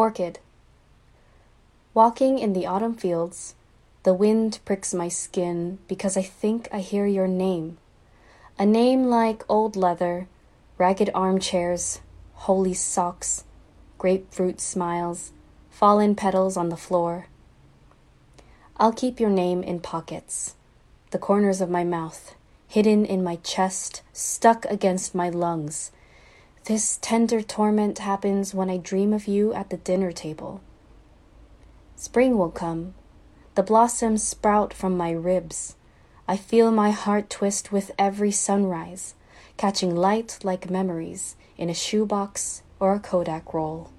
Orchid. Walking in the autumn fields, the wind pricks my skin because I think I hear your name. A name like old leather, ragged armchairs, holy socks, grapefruit smiles, fallen petals on the floor. I'll keep your name in pockets, the corners of my mouth, hidden in my chest, stuck against my lungs. This tender torment happens when I dream of you at the dinner table. Spring will come. The blossoms sprout from my ribs. I feel my heart twist with every sunrise, catching light like memories in a shoebox or a Kodak roll.